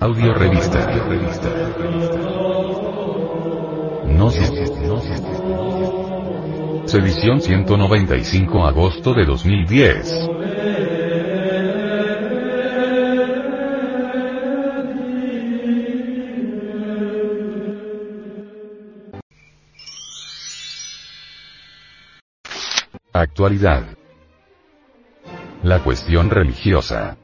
Audio revista. revista. Gnosis. Edición 195 agosto de 2010. Actualidad. La cuestión religiosa.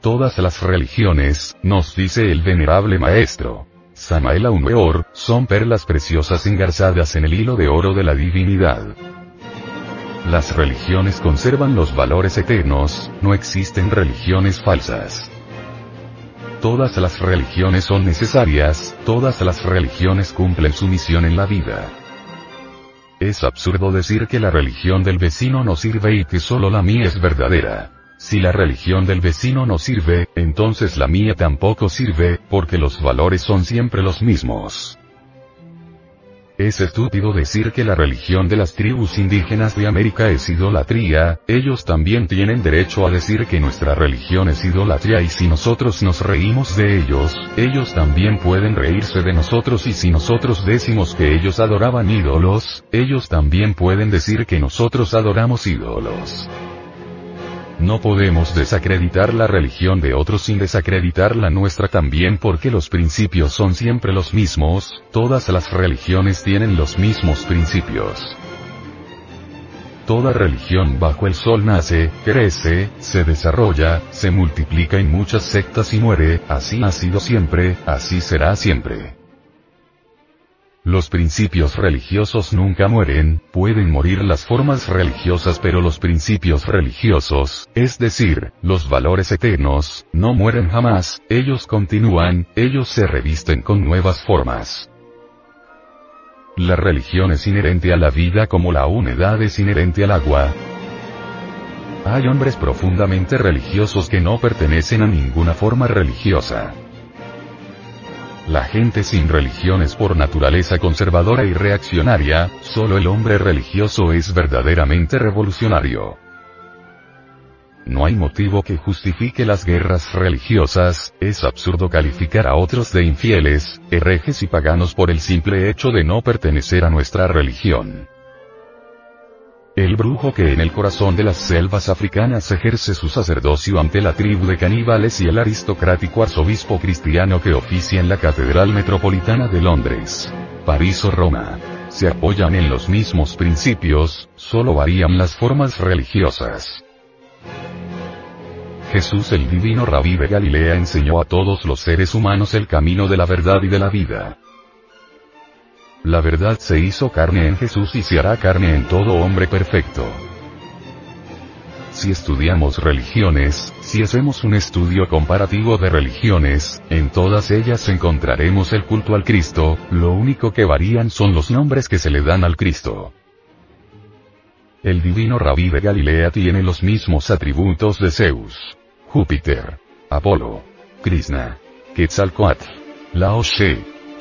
Todas las religiones, nos dice el venerable maestro, Samael Aumeor, son perlas preciosas engarzadas en el hilo de oro de la divinidad. Las religiones conservan los valores eternos, no existen religiones falsas. Todas las religiones son necesarias, todas las religiones cumplen su misión en la vida. Es absurdo decir que la religión del vecino no sirve y que solo la mía es verdadera. Si la religión del vecino no sirve, entonces la mía tampoco sirve, porque los valores son siempre los mismos. Es estúpido decir que la religión de las tribus indígenas de América es idolatría, ellos también tienen derecho a decir que nuestra religión es idolatría y si nosotros nos reímos de ellos, ellos también pueden reírse de nosotros y si nosotros decimos que ellos adoraban ídolos, ellos también pueden decir que nosotros adoramos ídolos. No podemos desacreditar la religión de otros sin desacreditar la nuestra también porque los principios son siempre los mismos, todas las religiones tienen los mismos principios. Toda religión bajo el sol nace, crece, se desarrolla, se multiplica en muchas sectas y muere, así ha sido siempre, así será siempre. Los principios religiosos nunca mueren, pueden morir las formas religiosas pero los principios religiosos, es decir, los valores eternos, no mueren jamás, ellos continúan, ellos se revisten con nuevas formas. La religión es inherente a la vida como la unidad es inherente al agua. Hay hombres profundamente religiosos que no pertenecen a ninguna forma religiosa. La gente sin religión es por naturaleza conservadora y reaccionaria, solo el hombre religioso es verdaderamente revolucionario. No hay motivo que justifique las guerras religiosas, es absurdo calificar a otros de infieles, herejes y paganos por el simple hecho de no pertenecer a nuestra religión. El brujo que en el corazón de las selvas africanas ejerce su sacerdocio ante la tribu de caníbales y el aristocrático arzobispo cristiano que oficia en la Catedral Metropolitana de Londres, París o Roma. Se apoyan en los mismos principios, solo varían las formas religiosas. Jesús el divino rabí de Galilea enseñó a todos los seres humanos el camino de la verdad y de la vida. La verdad se hizo carne en Jesús y se hará carne en todo hombre perfecto. Si estudiamos religiones, si hacemos un estudio comparativo de religiones, en todas ellas encontraremos el culto al Cristo, lo único que varían son los nombres que se le dan al Cristo. El divino rabí de Galilea tiene los mismos atributos de Zeus, Júpiter, Apolo, Krishna, Quetzalcoatl, Lao She,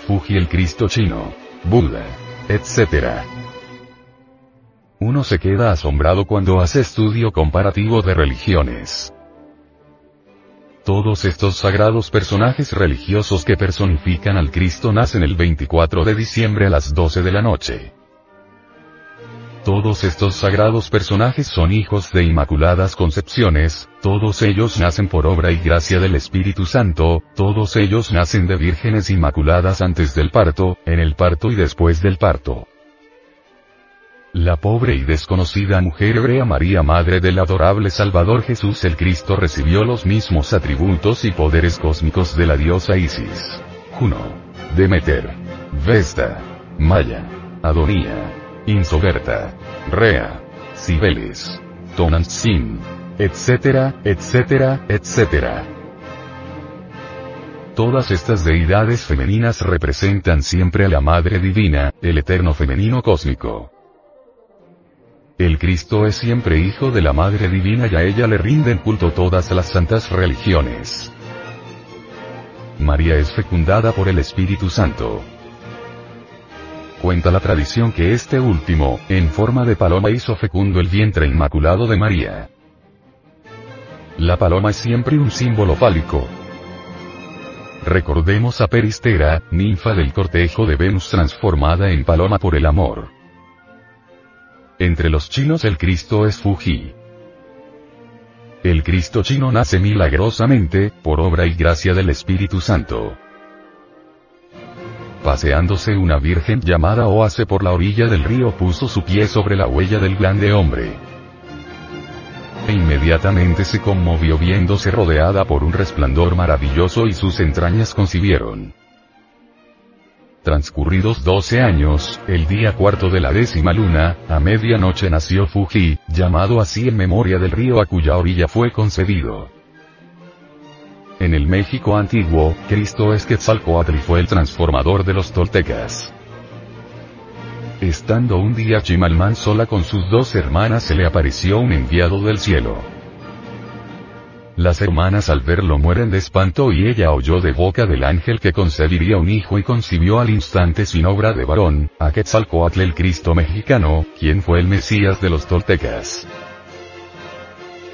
Fuji el Cristo chino, Buda, etc. Uno se queda asombrado cuando hace estudio comparativo de religiones. Todos estos sagrados personajes religiosos que personifican al Cristo nacen el 24 de diciembre a las 12 de la noche. Todos estos sagrados personajes son hijos de inmaculadas concepciones, todos ellos nacen por obra y gracia del Espíritu Santo, todos ellos nacen de vírgenes inmaculadas antes del parto, en el parto y después del parto. La pobre y desconocida mujer hebrea María Madre del adorable Salvador Jesús el Cristo recibió los mismos atributos y poderes cósmicos de la diosa Isis. Juno. Demeter. Vesta. Maya. Adonía. Insoberta, Rea, Cibeles, Tonantzin, etcétera, etcétera, etcétera. Todas estas deidades femeninas representan siempre a la Madre Divina, el eterno femenino cósmico. El Cristo es siempre hijo de la Madre Divina y a ella le rinden culto todas las santas religiones. María es fecundada por el Espíritu Santo. Cuenta la tradición que este último, en forma de paloma hizo fecundo el vientre inmaculado de María. La paloma es siempre un símbolo fálico. Recordemos a Peristera, ninfa del cortejo de Venus transformada en paloma por el amor. Entre los chinos el Cristo es Fuji. El Cristo chino nace milagrosamente, por obra y gracia del Espíritu Santo. Paseándose una virgen llamada Oase por la orilla del río puso su pie sobre la huella del grande hombre. E inmediatamente se conmovió viéndose rodeada por un resplandor maravilloso y sus entrañas concibieron. Transcurridos 12 años, el día cuarto de la décima luna, a medianoche nació Fuji, llamado así en memoria del río a cuya orilla fue concebido. En el México antiguo, Cristo es Quetzalcoatl y fue el transformador de los toltecas. Estando un día Chimalmán sola con sus dos hermanas se le apareció un enviado del cielo. Las hermanas al verlo mueren de espanto y ella oyó de boca del ángel que concebiría un hijo y concibió al instante sin obra de varón, a Quetzalcoatl el Cristo mexicano, quien fue el Mesías de los toltecas.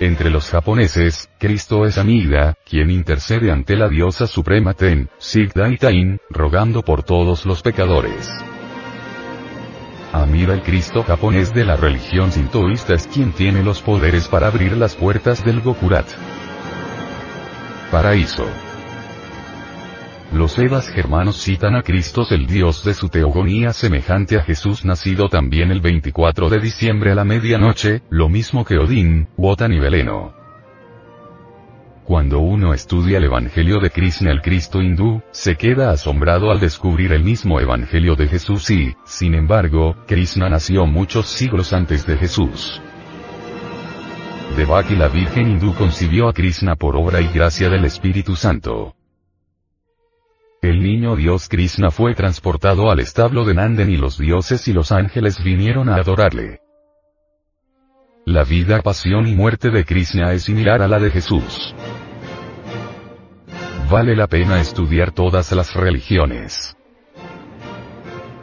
Entre los japoneses, Cristo es Amida, quien intercede ante la diosa suprema Ten, Sigda y Tain, rogando por todos los pecadores. Amida el Cristo japonés de la religión sintoísta es quien tiene los poderes para abrir las puertas del Gokurat. Paraíso. Los Edas germanos citan a Cristo el dios de su teogonía semejante a Jesús nacido también el 24 de diciembre a la medianoche, lo mismo que Odín, Wotan y Beleno. Cuando uno estudia el Evangelio de Krishna el Cristo hindú, se queda asombrado al descubrir el mismo Evangelio de Jesús y, sin embargo, Krishna nació muchos siglos antes de Jesús. Devaki la Virgen hindú concibió a Krishna por obra y gracia del Espíritu Santo. El niño dios Krishna fue transportado al establo de Nanden y los dioses y los ángeles vinieron a adorarle. La vida, pasión y muerte de Krishna es similar a la de Jesús. Vale la pena estudiar todas las religiones.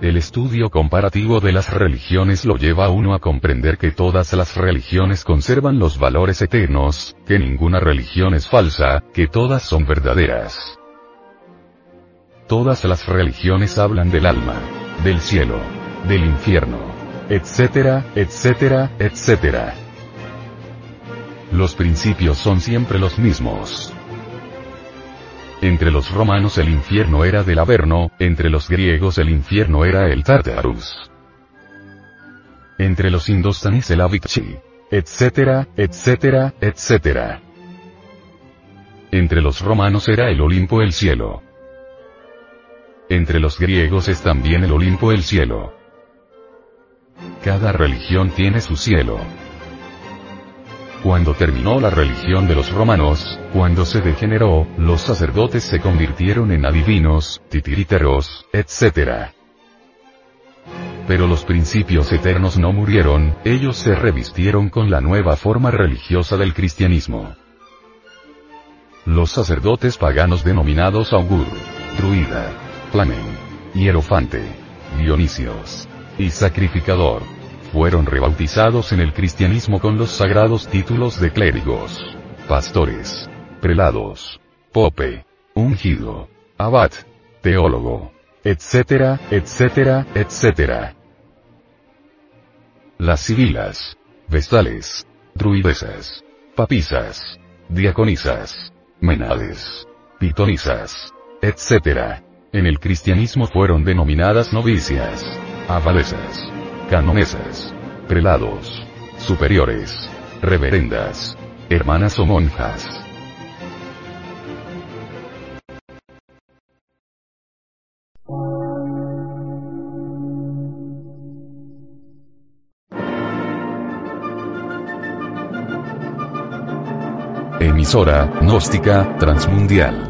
El estudio comparativo de las religiones lo lleva a uno a comprender que todas las religiones conservan los valores eternos, que ninguna religión es falsa, que todas son verdaderas. Todas las religiones hablan del alma, del cielo, del infierno, etcétera, etcétera, etcétera. Los principios son siempre los mismos. Entre los romanos el infierno era del Averno, entre los griegos el infierno era el Tartarus. Entre los indostanes el Avicii. Etcétera, etcétera, etcétera. Entre los romanos era el Olimpo el cielo. Entre los griegos es también el Olimpo el cielo. Cada religión tiene su cielo. Cuando terminó la religión de los romanos, cuando se degeneró, los sacerdotes se convirtieron en adivinos, titiriteros, etc. Pero los principios eternos no murieron, ellos se revistieron con la nueva forma religiosa del cristianismo. Los sacerdotes paganos denominados augur, druida, flamen, hierofante, dionisios y sacrificador, fueron rebautizados en el cristianismo con los sagrados títulos de clérigos, pastores, prelados, pope, ungido, abad, teólogo, etcétera, etcétera, etcétera. Las sibilas, vestales, druidesas, papisas, diaconisas, menades, pitonisas, etcétera. En el cristianismo fueron denominadas novicias, abadesas, canonesas, prelados, superiores, reverendas, hermanas o monjas. Emisora, gnóstica, transmundial